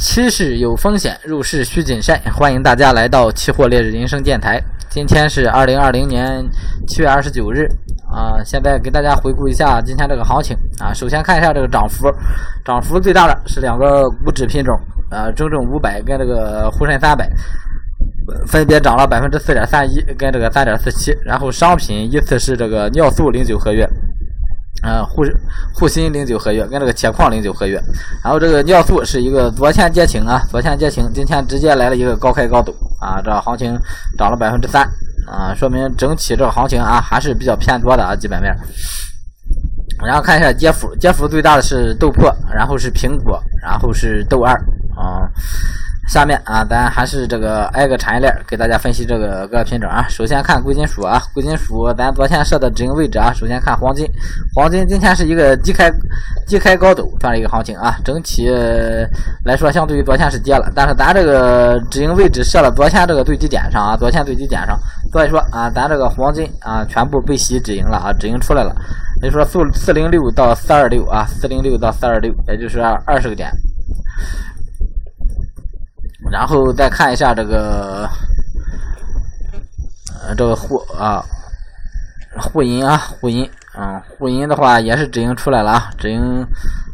期市有风险，入市需谨慎。欢迎大家来到期货烈日人生电台。今天是二零二零年七月二十九日啊。现在给大家回顾一下今天这个行情啊。首先看一下这个涨幅，涨幅最大的是两个股指品种啊，中证五百跟这个沪深三百，分别涨了百分之四点三一跟这个三点四七。然后商品依次是这个尿素零九合约。呃，沪沪锌零九合约跟这个铁矿零九合约，然后这个尿素是一个昨天跌停啊，昨天跌停，今天直接来了一个高开高走啊，这行情涨了百分之三啊，说明整体这个行情啊还是比较偏多的啊，基本面。然后看一下跌幅，跌幅最大的是豆粕，然后是苹果，然后是豆二啊。下面啊，咱还是这个挨个产业链给大家分析这个各个品种啊。首先看贵金属啊，贵金属咱昨天设的止盈位置啊。首先看黄金，黄金今天是一个低开低开高走这样一个行情啊。整体来说，相对于昨天是跌了，但是咱这个止盈位置设了昨天这个最低点上啊，昨天最低点上，所以说啊，咱这个黄金啊全部被洗止盈了啊，止盈出来了。也就说，四四零六到四二六啊，四零六到四二六，也就是二十个点。然后再看一下这个，呃，这个沪啊，沪银啊，沪银，嗯，沪银的话也是止盈出来了啊，止盈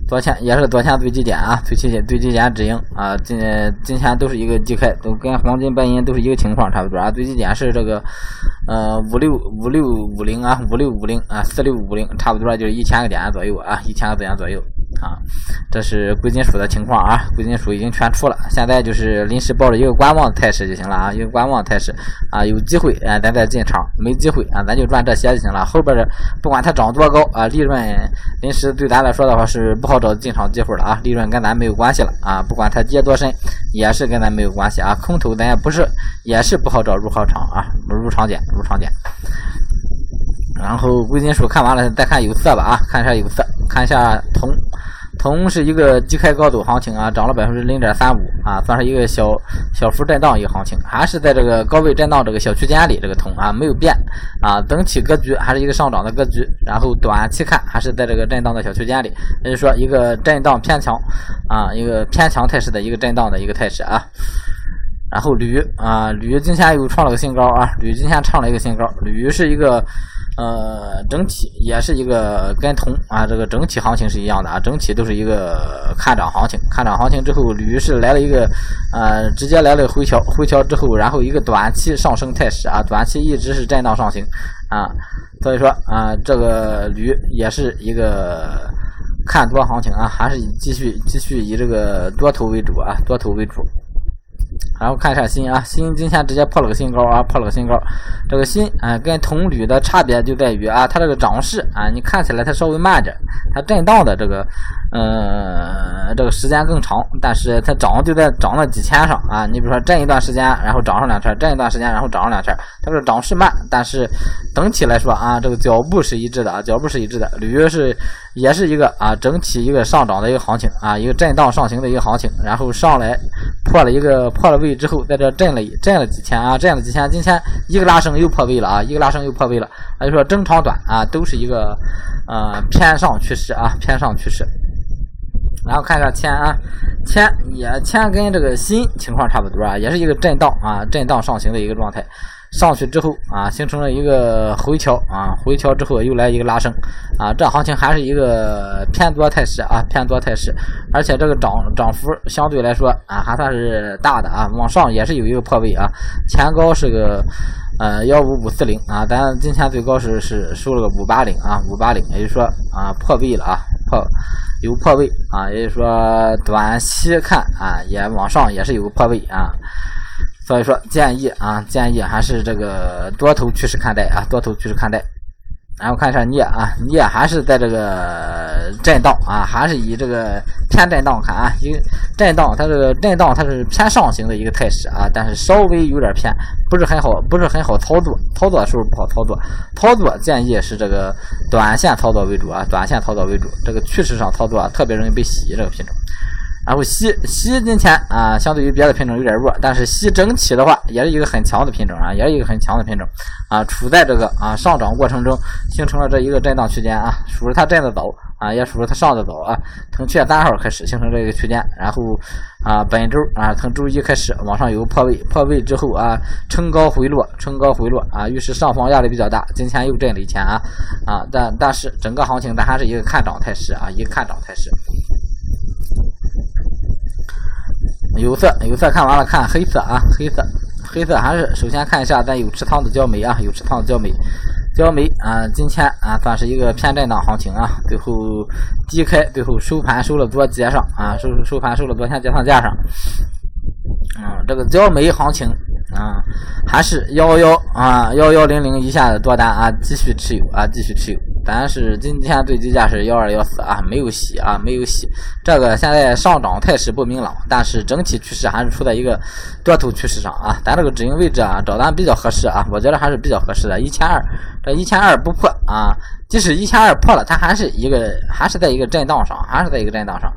昨天也是昨天最低点啊，最低点最低点止盈啊，今今天都是一个低开，都跟黄金白银都是一个情况差不多啊，最低点是这个呃五六五六五零啊，五六五零啊，四六五零，差不多就是一千个点左右啊，一千个点左右。啊，这是贵金属的情况啊，贵金属已经全出了，现在就是临时抱着一个观望的态势就行了啊，一个观望态势啊，有机会啊咱再进场，没机会啊咱就赚这些就行了。后边的不管它涨多高啊，利润临时对咱来说的话是不好找进场机会了啊，利润跟咱没有关系了啊，不管它跌多深也是跟咱没有关系啊，空头咱也不是也是不好找入好场啊，入场点入场点。然后贵金属看完了，再看有色吧啊，看一下有色，看一下铜。铜是一个低开高走行情啊，涨了百分之零点三五啊，算是一个小小幅震荡一个行情，还是在这个高位震荡这个小区间里，这个铜啊没有变啊，整体格局还是一个上涨的格局。然后短期看还是在这个震荡的小区间里，也就是说一个震荡偏强啊，一个偏强态势的一个震荡的一个态势啊。然后铝啊，铝今天又创了个新高啊，铝今天创了一个新高，铝是一个。呃，整体也是一个跟铜啊，这个整体行情是一样的啊，整体都是一个看涨行情。看涨行情之后，铝是来了一个呃，直接来了个回调，回调之后，然后一个短期上升态势啊，短期一直是震荡上行啊，所以说啊，这个铝也是一个看多行情啊，还是继续继续以这个多头为主啊，多头为主。然后看一下锌啊，锌今天直接破了个新高啊，破了个新高。这个锌啊，跟铜铝的差别就在于啊，它这个涨势啊，你看起来它稍微慢点，它震荡的这个呃这个时间更长，但是它涨就在涨了几千上啊。你比如说震一段时间，然后涨上两圈，震一段时间，然后涨上两圈，它这个涨势慢，但是整体来说啊，这个脚步是一致的啊，脚步是一致的。铝是也是一个啊，整体一个上涨的一个行情啊，一个震荡上行的一个行情，然后上来破了一个破了位。之后在这震了震了几天啊，震了几天，今天一个拉升又破位了啊，一个拉升又破位了，就说中长短啊都是一个呃偏上趋势啊，偏上趋势。然后看一下铅啊，铅也铅跟这个锌情况差不多啊，也是一个震荡啊，震荡上行的一个状态。上去之后啊，形成了一个回调啊，回调之后又来一个拉升啊，这行情还是一个偏多态势啊，偏多态势，而且这个涨涨幅相对来说啊还算是大的啊，往上也是有一个破位啊，前高是个呃幺五五四零啊，咱今天最高是是收了个五八零啊，五八零，也就是说啊破位了啊，破有破位啊，也就是说短期看啊也往上也是有个破位啊。所以说建议啊，建议还是这个多头趋势看待啊，多头趋势看待。然后看一下镍啊，镍还是在这个震荡啊，还是以这个偏震荡看啊，一个震荡，它这个震荡它是偏上行的一个态势啊，但是稍微有点偏，不是很好，不是很好操作，操作的时候不好操作，操作建议是这个短线操作为主啊，短线操作为主，这个趋势上操作啊，特别容易被洗这个品种。然后锡锡今天啊，相对于别的品种有点弱，但是锡整体的话也是一个很强的品种啊，也是一个很强的品种啊，处在这个啊上涨过程中，形成了这一个震荡区间啊，属于它震的早啊，也属于它上的早啊，从七月三号开始形成这个区间，然后啊本周啊从周一开始往上有破位，破位之后啊冲高回落，冲高回落啊，于是上方压力比较大，今天又震了一天啊啊，但但是整个行情它还是一个看涨态势啊，一个看涨态势。有色有色看完了，看黑色啊，黑色黑色还是首先看一下咱有持仓的焦煤啊，有持仓的焦煤，焦煤啊，今天啊算是一个偏震荡行情啊，最后低开，最后收盘收了多接上啊，收收盘收了多天接上价上，啊，这个焦煤行情啊，还是幺幺啊幺幺零零以下的多单啊，继续持有啊，继续持有。但是今天最低价是幺二幺四啊，没有洗啊，没有洗。这个现在上涨态势不明朗，但是整体趋势还是处在一个多头趋势上啊。咱这个止盈位置啊，找咱比较合适啊，我觉得还是比较合适的。一千二，这一千二不破啊，即使一千二破了，它还是一个，还是在一个震荡上，还是在一个震荡上。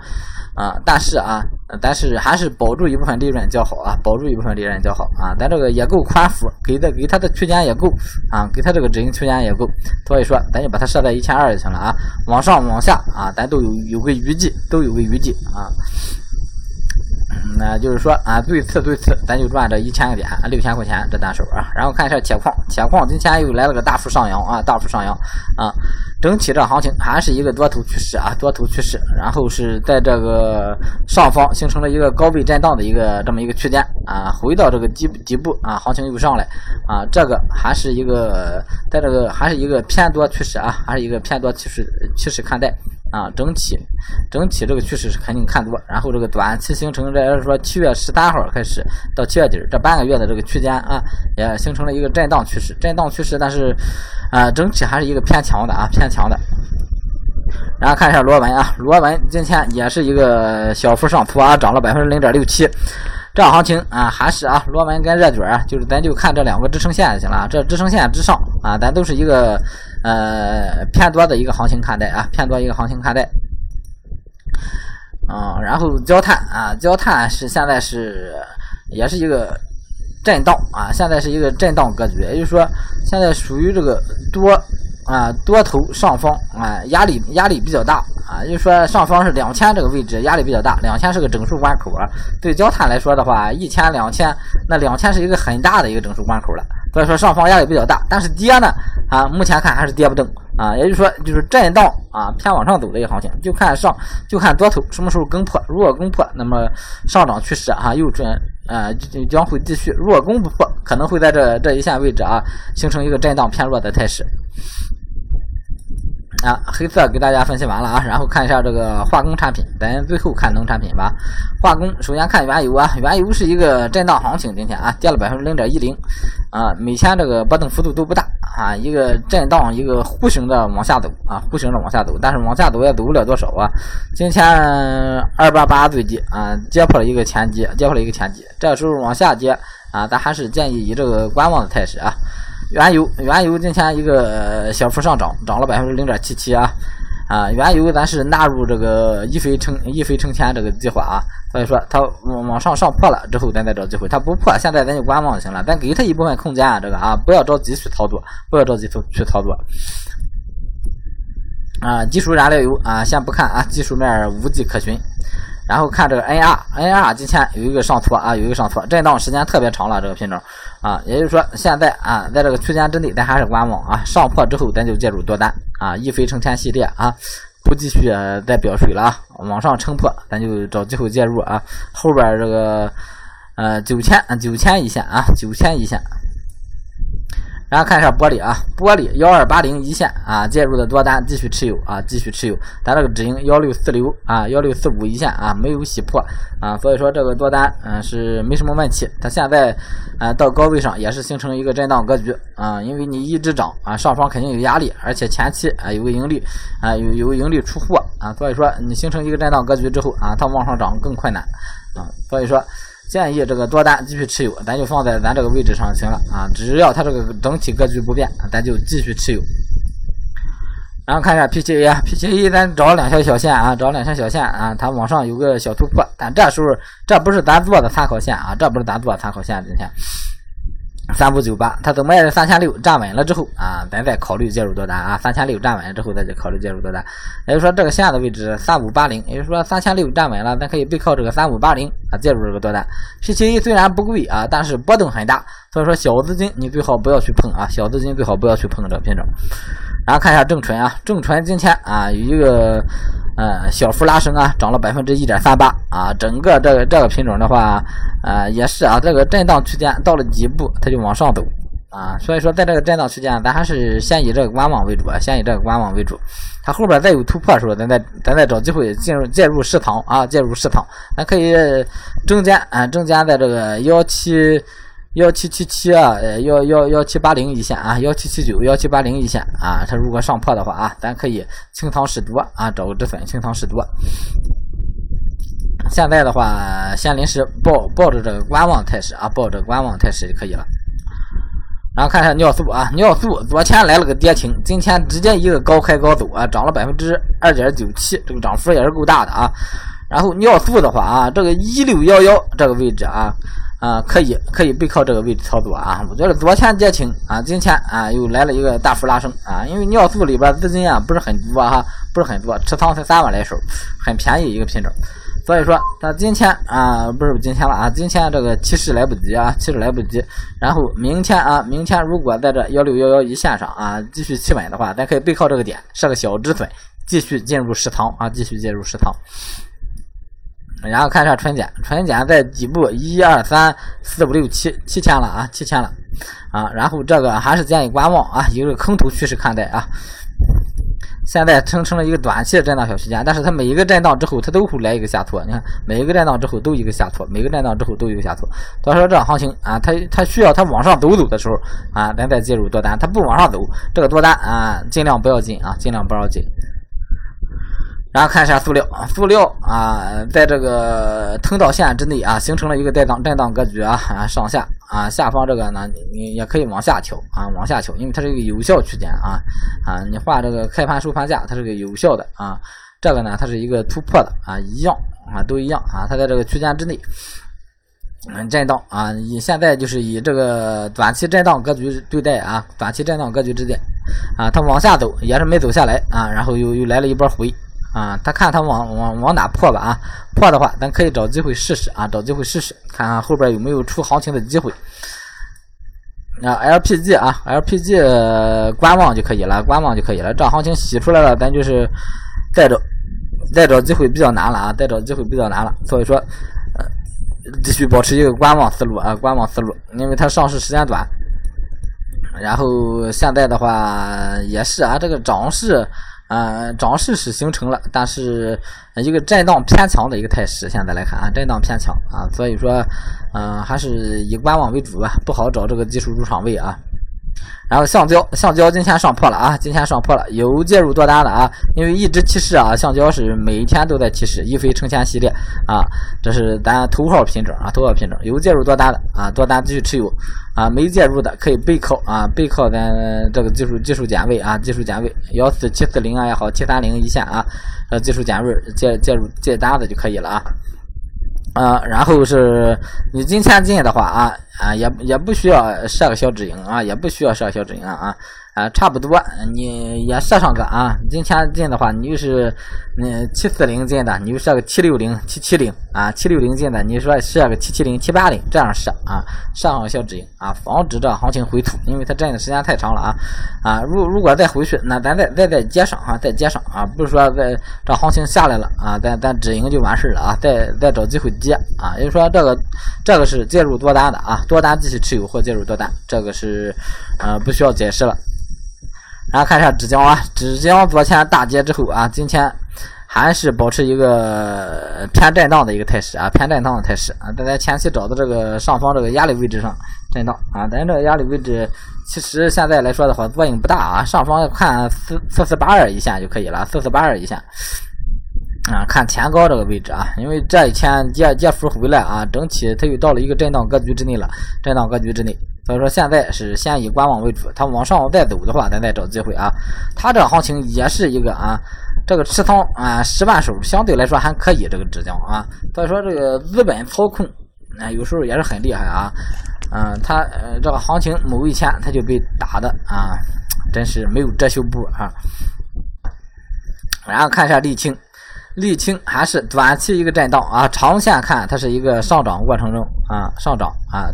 啊，但是啊，但是还是保住一部分利润较好啊，保住一部分利润较好啊，咱这个也够宽幅，给的给它的区间也够啊，给它这个止盈区间也够，所以说咱就把它设在一千二就行了啊，往上往下啊，咱都有有个余地，都有个余地啊。那就是说啊，最次最次，咱就赚这一千个点，六千块钱这单手啊。然后看一下铁矿，铁矿今天又来了个大幅上扬啊，大幅上扬啊。整体这行情还是一个多头趋势啊，多头趋势。然后是在这个上方形成了一个高位震荡的一个这么一个区间啊，回到这个底底部啊，行情又上来啊，这个还是一个在这个还是一个偏多趋势啊，还是一个偏多趋势趋势看待。啊，整体整体这个趋势是肯定看多，然后这个短期形成，这也是说七月十三号开始到七月底这半个月的这个区间啊，也形成了一个震荡趋势，震荡趋势，但是啊，整体还是一个偏强的啊，偏强的。然后看一下螺纹啊，螺纹今天也是一个小幅上浮啊，涨了百分之零点六七。这行情啊，还是啊，螺纹跟热卷啊，就是咱就看这两个支撑线就行了。这支撑线之上啊，咱都是一个呃偏多的一个行情看待啊，偏多一个行情看待。嗯，然后焦炭啊，焦炭是现在是也是一个震荡啊，现在是一个震荡格局，也就是说现在属于这个多。啊，多头上方啊，压力压力比较大啊，就是说上方是两千这个位置压力比较大，两千是个整数关口啊。对焦炭来说的话，一千两千，那两千是一个很大的一个整数关口了，所以说上方压力比较大。但是跌呢，啊，目前看还是跌不动啊，也就是说就是震荡啊，偏往上走的一个行情，就看上就看多头什么时候攻破，如果攻破，那么上涨趋势啊又转啊将会继续；如果攻不破，可能会在这这一线位置啊形成一个震荡偏弱的态势。啊，黑色给大家分析完了啊，然后看一下这个化工产品，咱最后看农产品吧。化工首先看原油啊，原油是一个震荡行情，今天啊跌了百分之零点一零，啊，每天这个波动幅度都不大啊，一个震荡，一个弧形的往下走啊，弧形的往下走，但是往下走也走不了多少啊。今天二八八最低啊，跌破了一个前低，跌破了一个前低，这时候往下跌啊，咱还是建议以这个观望的态势啊。原油，原油今天一个小幅上涨，涨了百分之零点七七啊啊！原油咱是纳入这个一飞成一飞成千这个计划啊，所以说它往往上上破了之后，咱再找机会。它不破，现在咱就观望就行了。咱给它一部分空间啊，这个啊，不要着急去操作，不要着急去去操作。啊，技术燃料油啊，先不看啊，技术面无迹可寻。然后看这个 NR，NR 今天有一个上挫啊，有一个上挫，震荡时间特别长了，这个品种啊，也就是说现在啊，在这个区间之内，咱还是观望啊，上破之后咱就介入多单啊，一飞冲天系列啊，不继续再表水了啊，往上撑破，咱就找机会介入啊，后边这个呃九千九千一线啊，九千一线。然后看一下玻璃啊，玻璃幺二八零一线啊，介入的多单继续持有啊，继续持有。咱这个止盈幺六四六啊，幺六四五一线啊，没有洗破啊，所以说这个多单嗯是没什么问题。它现在啊到高位上也是形成一个震荡格局啊，因为你一直涨啊，上方肯定有压力，而且前期啊有个盈利啊有有个盈利出货啊，所以说你形成一个震荡格局之后啊，它往上涨更困难啊，所以说。建议这个多单继续持有，咱就放在咱这个位置上就行了啊。只要它这个整体格局不变，咱就继续持有。然后看一下 P 七 A 啊，P 七 A 咱找两条小线啊，找两条小线啊，它往上有个小突破，但这时候这不是咱做的参考线啊，这不是咱做的参考线，今天。三五九八，它等卖三千六站稳了之后啊，咱再考虑介入多单啊。三千六站稳了之后，再去考虑介入多单。也就是说，这个线的位置三五八零，也就是说三千六站稳了，咱可以背靠这个三五八零啊，介入这个多单。P 七 A 虽然不贵啊，但是波动很大，所以说小资金你最好不要去碰啊，小资金最好不要去碰这个品种。然后看一下正纯啊，正纯今天啊有一个。呃，小幅拉升啊，涨了百分之一点三八啊，整个这个这个品种的话，呃，也是啊，这个震荡区间到了底部，它就往上走啊，所以说在这个震荡区间，咱还是先以这个观望为主啊，先以这个观望为主，它后边再有突破的时候，咱再咱再找机会进入介入市场啊，介入市场，咱可以中间啊，中间在这个幺七。幺七七七啊，呃，幺幺幺七八零一线啊，幺七七九幺七八零一线啊，它如果上破的话啊，咱可以清仓试多啊，找个止损清仓试多。现在的话，先临时抱抱着这个观望态势啊，抱着观望态势就可以了。然后看一下尿素啊，尿素昨天来了个跌停，今天直接一个高开高走啊，涨了百分之二点九七，这个涨幅也是够大的啊。然后尿素的话啊，这个一六幺幺这个位置啊。啊，可以可以背靠这个位置操作啊！我觉得昨天跌停啊，今天啊又来了一个大幅拉升啊，因为尿素里边资金啊不是很多哈，不是很多，持仓才三万来手，很便宜一个品种，所以说它今天啊不是今天了啊，今天这个趋势来不及啊，趋势来不及，然后明天啊，明天如果在这幺六幺幺一线上啊继续企稳的话，咱可以背靠这个点设个小止损，继续进入实仓啊，继续进入实仓。然后看一下纯碱，纯碱在底部一二三四五六七七天了啊，七天了啊。然后这个还是建议观望啊，一个空头趋势看待啊。现在形成了一个短期的震荡小区间，但是它每一个震荡之后，它都会来一个下挫。你看，每一个震荡之后都一个下挫，每个震荡之后都一个下挫。所以说，这行情啊，它它需要它往上走走的时候啊，咱再介入多单。它不往上走，这个多单啊，尽量不要进啊，尽量不要进。然后看一下塑料，塑料啊，在这个通道线之内啊，形成了一个震荡震荡格局啊，上下啊，下方这个呢，你也可以往下调啊，往下调，因为它是一个有效区间啊啊，你画这个开盘收盘价，它是个有效的啊，这个呢，它是一个突破的啊，一样啊，都一样啊，它在这个区间之内，震荡啊，以现在就是以这个短期震荡格局对待啊，短期震荡格局之间啊，它往下走也是没走下来啊，然后又又来了一波回。啊，他看他往往往哪破吧啊，破的话，咱可以找机会试试啊，找机会试试，看看后边有没有出行情的机会。啊，LPG 啊，LPG 观望就可以了，观望就可以了。这行情洗出来了，咱就是再找再找机会比较难了啊，再找机会比较难了。所以说，呃，继续保持一个观望思路啊，观望思路，因为它上市时间短。然后现在的话也是啊，这个涨势。呃，涨势是形成了，但是一个震荡偏强的一个态势。现在来看啊，震荡偏强啊，所以说，嗯，还是以观望为主吧，不好找这个技术入场位啊。然后橡胶，橡胶今天上破了啊，今天上破了，有介入多单的啊，因为一直提示啊，橡胶是每天都在提示，一飞成千系列啊，这是咱头号品种啊，头号品种，有介入多单的啊，多单继续持有啊，没介入的可以背靠啊，背靠咱这个技术技术点位啊，技术点位幺四七四零啊也好，七三零一线啊，呃技术点位介介入接单子就可以了啊。啊，然后是你今天进的话啊啊，也也不需要设个小止盈啊，也不需要设个小止盈啊。啊，差不多，你也设上个啊。今天进的话，你就是嗯七四零进的，你就设个七六零、七七零啊。七六零进的，你说设个七七零、七八零这样设啊，设上小止盈啊，防止这行情回吐，因为它震的时间太长了啊啊。如如果再回去，那咱再再再接上啊，再接上啊，不是说在这行情下来了啊，咱咱止盈就完事了啊，再再找机会接啊。也就是说，这个这个是介入多单的啊，多单继续持有或介入多单，这个是呃不需要解释了。然后看一下纸浆啊，纸浆昨天大跌之后啊，今天还是保持一个偏震荡的一个态势啊，偏震荡的态势啊。在前期找的这个上方这个压力位置上震荡啊，咱这个压力位置其实现在来说的话作用不大啊，上方看四四四八二一线就可以了，四四八二一线啊，看前高这个位置啊，因为这一天跌跌幅回来啊，整体它又到了一个震荡格局之内了，震荡格局之内。所以说现在是先以观望为主。它往上再走的话，咱再找机会啊。它这行情也是一个啊，这个持仓啊十万手相对来说还可以，这个指标啊。所以说这个资本操控啊，有时候也是很厉害啊。嗯，它呃这个行情某一天它就被打的啊，真是没有遮羞布啊。然后看一下沥青。沥青还是短期一个震荡啊，长线看它是一个上涨过程中啊上涨啊，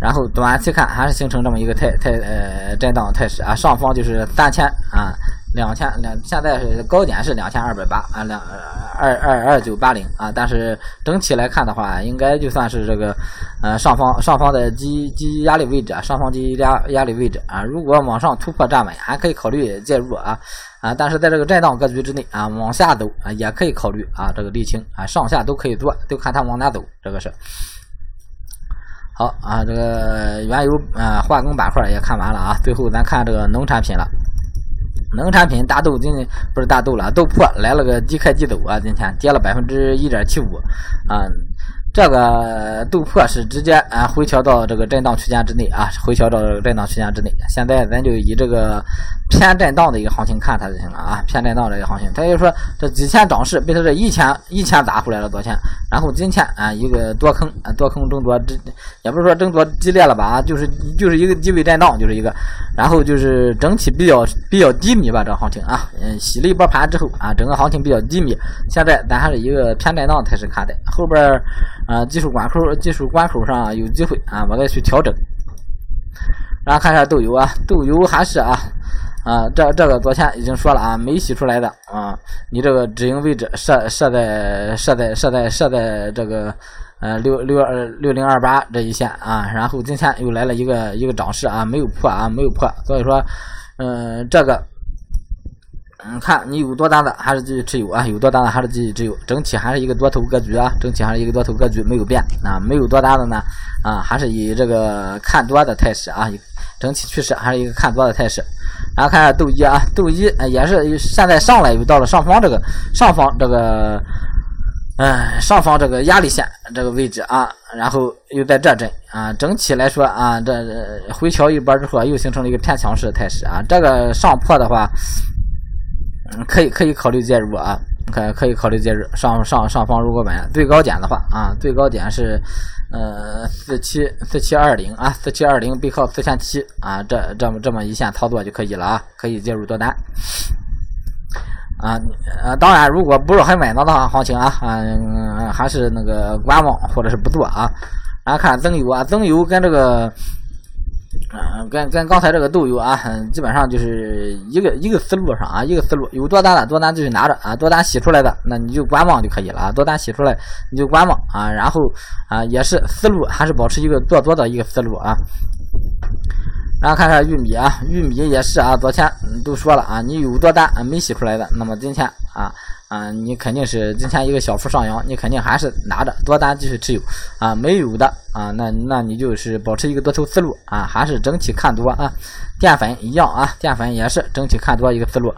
然后短期看还是形成这么一个态态呃震荡态势啊，上方就是三千啊。两千两，现在是高点是两千二百八啊，两二二二九八零啊，但是整体来看的话，应该就算是这个呃上方上方的基基压力位置啊，上方基压压力位置啊，如果往上突破站稳，还可以考虑介入啊啊，但是在这个震荡格局之内啊，往下走啊也可以考虑啊，这个沥青啊上下都可以做，就看它往哪走，这个是好啊，这个原油啊化工板块也看完了啊，最后咱看这个农产品了。农产品大豆今天不是大豆了，豆粕来了个低开低走啊，今天跌了百分之一点七五啊。这个豆粕是直接啊回调到这个震荡区间之内啊，回调到震荡区间之内。现在咱就以这个偏震荡的一个行情看它就行了啊，偏震荡的一个行情。他就说这几天涨势被他这一千一千砸回来了多钱，然后今天啊一个多坑啊多坑争夺，这也不是说争夺激烈了吧啊，就是就是一个低位震荡，就是一个，然后就是整体比较比较低迷吧这行情啊，嗯洗了一波盘之后啊，整个行情比较低迷。现在咱还是一个偏震荡态势看的，后边。啊，技术关口，技术关口上有机会啊，我再去调整。然后看一下豆油啊，豆油还是啊啊，这这个昨天已经说了啊，没洗出来的啊，你这个止盈位置设设在设在设在设在这个呃六六二六零二八这一线啊，然后今天又来了一个一个涨势啊，没有破啊，没有破，所以说嗯这个。嗯，看你有多单的还是继续持有啊？有多单的还是继续持有？整体还是一个多头格局啊，整体还是一个多头格局没有变啊。没有多单的呢啊，还是以这个看多的态势啊，整体趋势还是一个看多的态势。然后看下豆一啊，豆一也是现在上来又到了上方这个上方这个嗯上方这个压力线这个位置啊，然后又在这震啊，整体来说啊，这回调一波之后又形成了一个偏强势的态势啊，这个上破的话。可以可以考虑介入啊，可可以考虑介入上上上方如果买最高点的话啊，最高点是呃四七四七二零啊，四七二零背靠四千七啊，这这么这么一线操作就可以了啊，可以介入多单啊呃，当然如果不是很稳当的话，行情啊啊还是那个观望或者是不做啊，然后看增油啊，增油跟这个。嗯，跟跟刚才这个豆油啊，基本上就是一个一个思路上啊，一个思路，有多单的多单继续拿着啊，多单洗出来的那你就观望就可以了啊，多单洗出来你就观望啊，然后啊也是思路还是保持一个做多的一个思路啊。然后看看玉米啊，玉米也是啊，昨天都说了啊，你有多单啊没洗出来的，那么今天啊。啊，你肯定是今天一个小幅上扬，你肯定还是拿着多单继续持有啊。没有的啊，那那你就是保持一个多头思路啊，还是整体看多啊。淀粉一样啊，淀粉也是整体看多一个思路。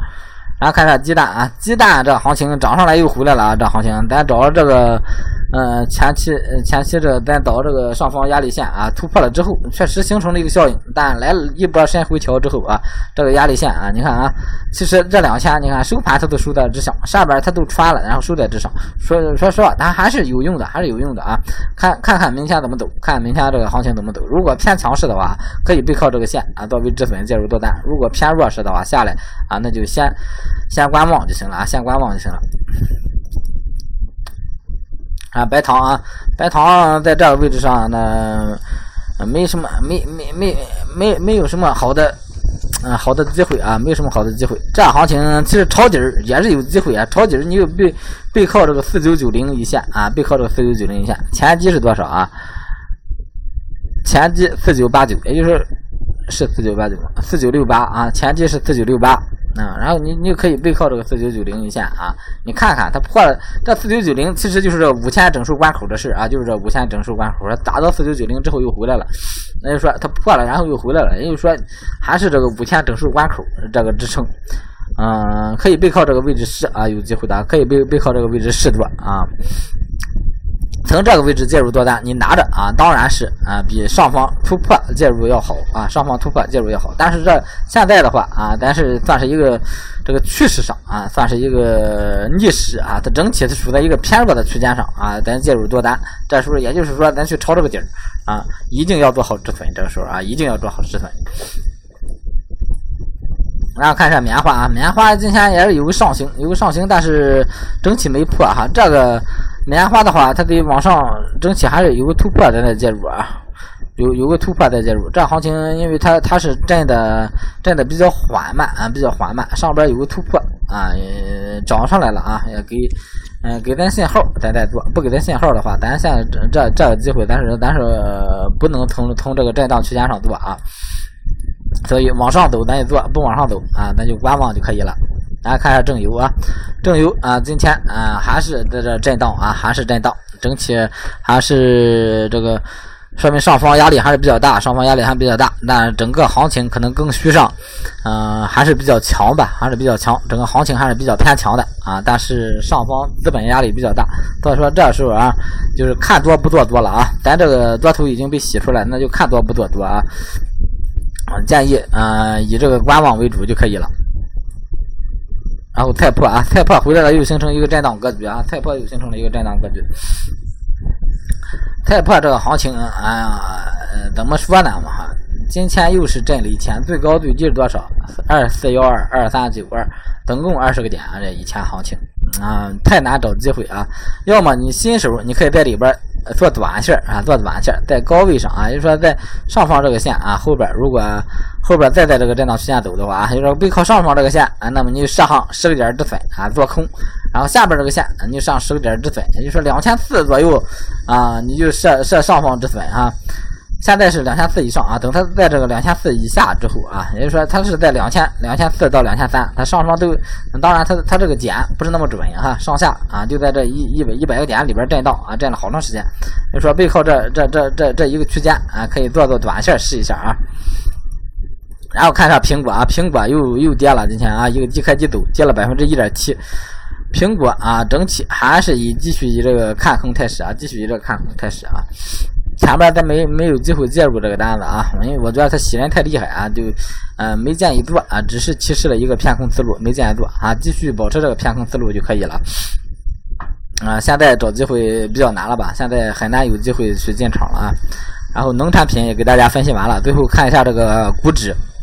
然后看下鸡蛋啊，鸡蛋这行情涨上来又回来了啊，这行情咱找这个。嗯，前期前期这咱找这个上方压力线啊，突破了之后，确实形成了一个效应，但来了一波深回调之后啊，这个压力线啊，你看啊，其实这两天你看收盘它都收在之上，上边它都穿了，然后收在之上，说说实话，它还是有用的，还是有用的啊。看看看明天怎么走，看明天这个行情怎么走。如果偏强势的话，可以背靠这个线啊，作为止损介入多单；如果偏弱势的话，下来啊，那就先先观望就行了啊，先观望就行了。啊，白糖啊，白糖在这个位置上，那没什么，没没没没没有什么好的，嗯，好的机会啊，没有什么好的机会。这行情其实抄底儿也是有机会啊，抄底儿你就背背靠这个四九九零一线啊，背靠这个四九九零一线，前低是多少啊？前低四九八九，也就是是四九八九四九六八啊，前低是四九六八。啊，然后你你就可以背靠这个四九九零一线啊，你看看它破了这四九九零，其实就是这五千整数关口的事啊，就是这五千整数关口，打到四九九零之后又回来了，那就说它破了，然后又回来了，也就说还是这个五千整数关口这个支撑，嗯，可以背靠这个位置试啊，有机会的，可以背背靠这个位置试多啊。从这个位置介入多单，你拿着啊，当然是啊，比上方突破介入要好啊，上方突破介入要好。但是这现在的话啊，咱是算是一个这个趋势上啊，算是一个逆势啊，它整体是处在一个偏弱的区间上啊，咱介入多单，这时候也就是说咱去抄这个底儿啊，一定要做好止损，这个时候啊，一定要做好止损。然后看一下棉花啊，棉花今天也是有个上行，有个上行，但是整体没破哈。这个棉花的话，它得往上整体还是有个突破在那介入啊，有有个突破在介入。这行情因为它它是震的震的比较缓慢啊，比较缓慢，上边有个突破啊，涨上来了啊，也给嗯给咱信号咱再做，不给咱信号的话，咱现在这这这个机会，咱是咱是不能从从这个震荡区间上做啊。所以往上走咱也做，不往上走啊，咱就观望就可以了。大家看一下正油啊，正油啊，今天啊还是在这震荡啊，还是震荡，整体还是这个说明上方压力还是比较大，上方压力还比较大。那整个行情可能更需上，嗯，还是比较强吧，还是比较强，整个行情还是比较偏强的啊。但是上方资本压力比较大，所以说这时候啊，就是看多不做多了啊。咱这个多头已经被洗出来，那就看多不做多啊。啊，建议啊以这个观望为主就可以了。然后菜粕啊，菜粕回来了，又形成一个震荡格局啊，菜粕又形成了一个震荡格局。菜粕这个行情，哎呀，怎么说呢嘛哈？今天又是震了一天，最高最低是多少？二四幺二二三九二，总共二十个点啊！这一天行情啊，太难找机会啊！要么你新手，你可以在里边。做短线啊，做短线，在高位上啊，就是说在上方这个线啊后边，如果后边再在这个震荡区间走的话啊，就是背靠上方这个线啊，那么你就设上十个点止损啊，做空，然后下边这个线你就上十个点止损，也就是说两千四左右啊，你就设设上方止损啊。现在是两千四以上啊，等它在这个两千四以下之后啊，也就是说它是在两千两千四到两千三，它上方都，当然它它这个减不是那么准哈，上下啊就在这一一百一百个点里边震荡啊，震了好长时间，就说背靠这这这这这一个区间啊，可以做做短线试一下啊。然后看一下苹果啊，苹果又又跌了，今天啊一个低开低走，跌了百分之一点七。苹果啊整体还是以继续以这个看空态势啊，继续以这个看空态势啊。前边咱没没有机会介入这个单子啊，因为我觉得它洗人太厉害啊，就嗯没建议做啊，只是提示了一个偏空思路，没建议做啊，继续保持这个偏空思路就可以了。啊，现在找机会比较难了吧？现在很难有机会去进场了啊。然后农产品也给大家分析完了，最后看一下这个股指。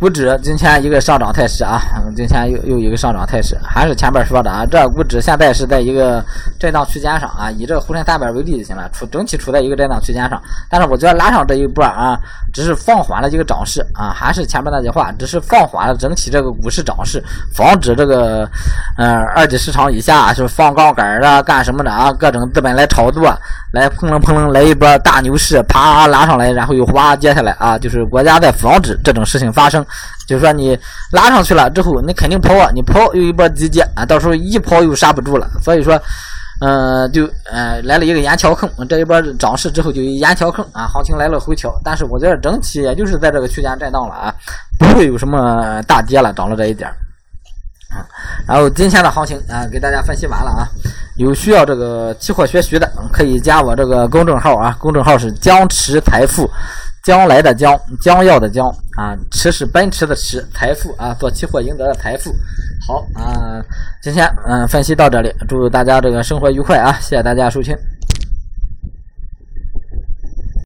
股指今天一个上涨态势啊，今天又又一个上涨态势，还是前面说的啊，这股指现在是在一个震荡区间上啊，以这个沪深三百为例就行了，处整体处在一个震荡区间上，但是我觉得拉上这一波啊，只是放缓了一个涨势啊，还是前面那句话，只是放缓了整体这个股市涨势，防止这个嗯二级市场以下就是放杠杆啊干什么的啊，各种资本来炒作，来砰楞砰楞来一波大牛市，啪拉上来，然后又哗接下来啊，就是国家在防止这种事情发生。就是说你拉上去了之后，你肯定抛啊，你抛又一波急跌啊，到时候一抛又刹不住了。所以说，嗯，就呃来了一个眼桥坑，这一波涨势之后就眼桥坑啊，行情来了回调。但是我觉得整体也就是在这个区间震荡了啊，不会有什么大跌了，涨了这一点啊。然后今天的行情啊，给大家分析完了啊，有需要这个期货学习的可以加我这个公众号啊，公众号是江池财富。将来的将，将要的将啊，驰是奔驰的驰，财富啊，做期货赢得的财富。好啊，今天嗯分析到这里，祝大家这个生活愉快啊，谢谢大家收听。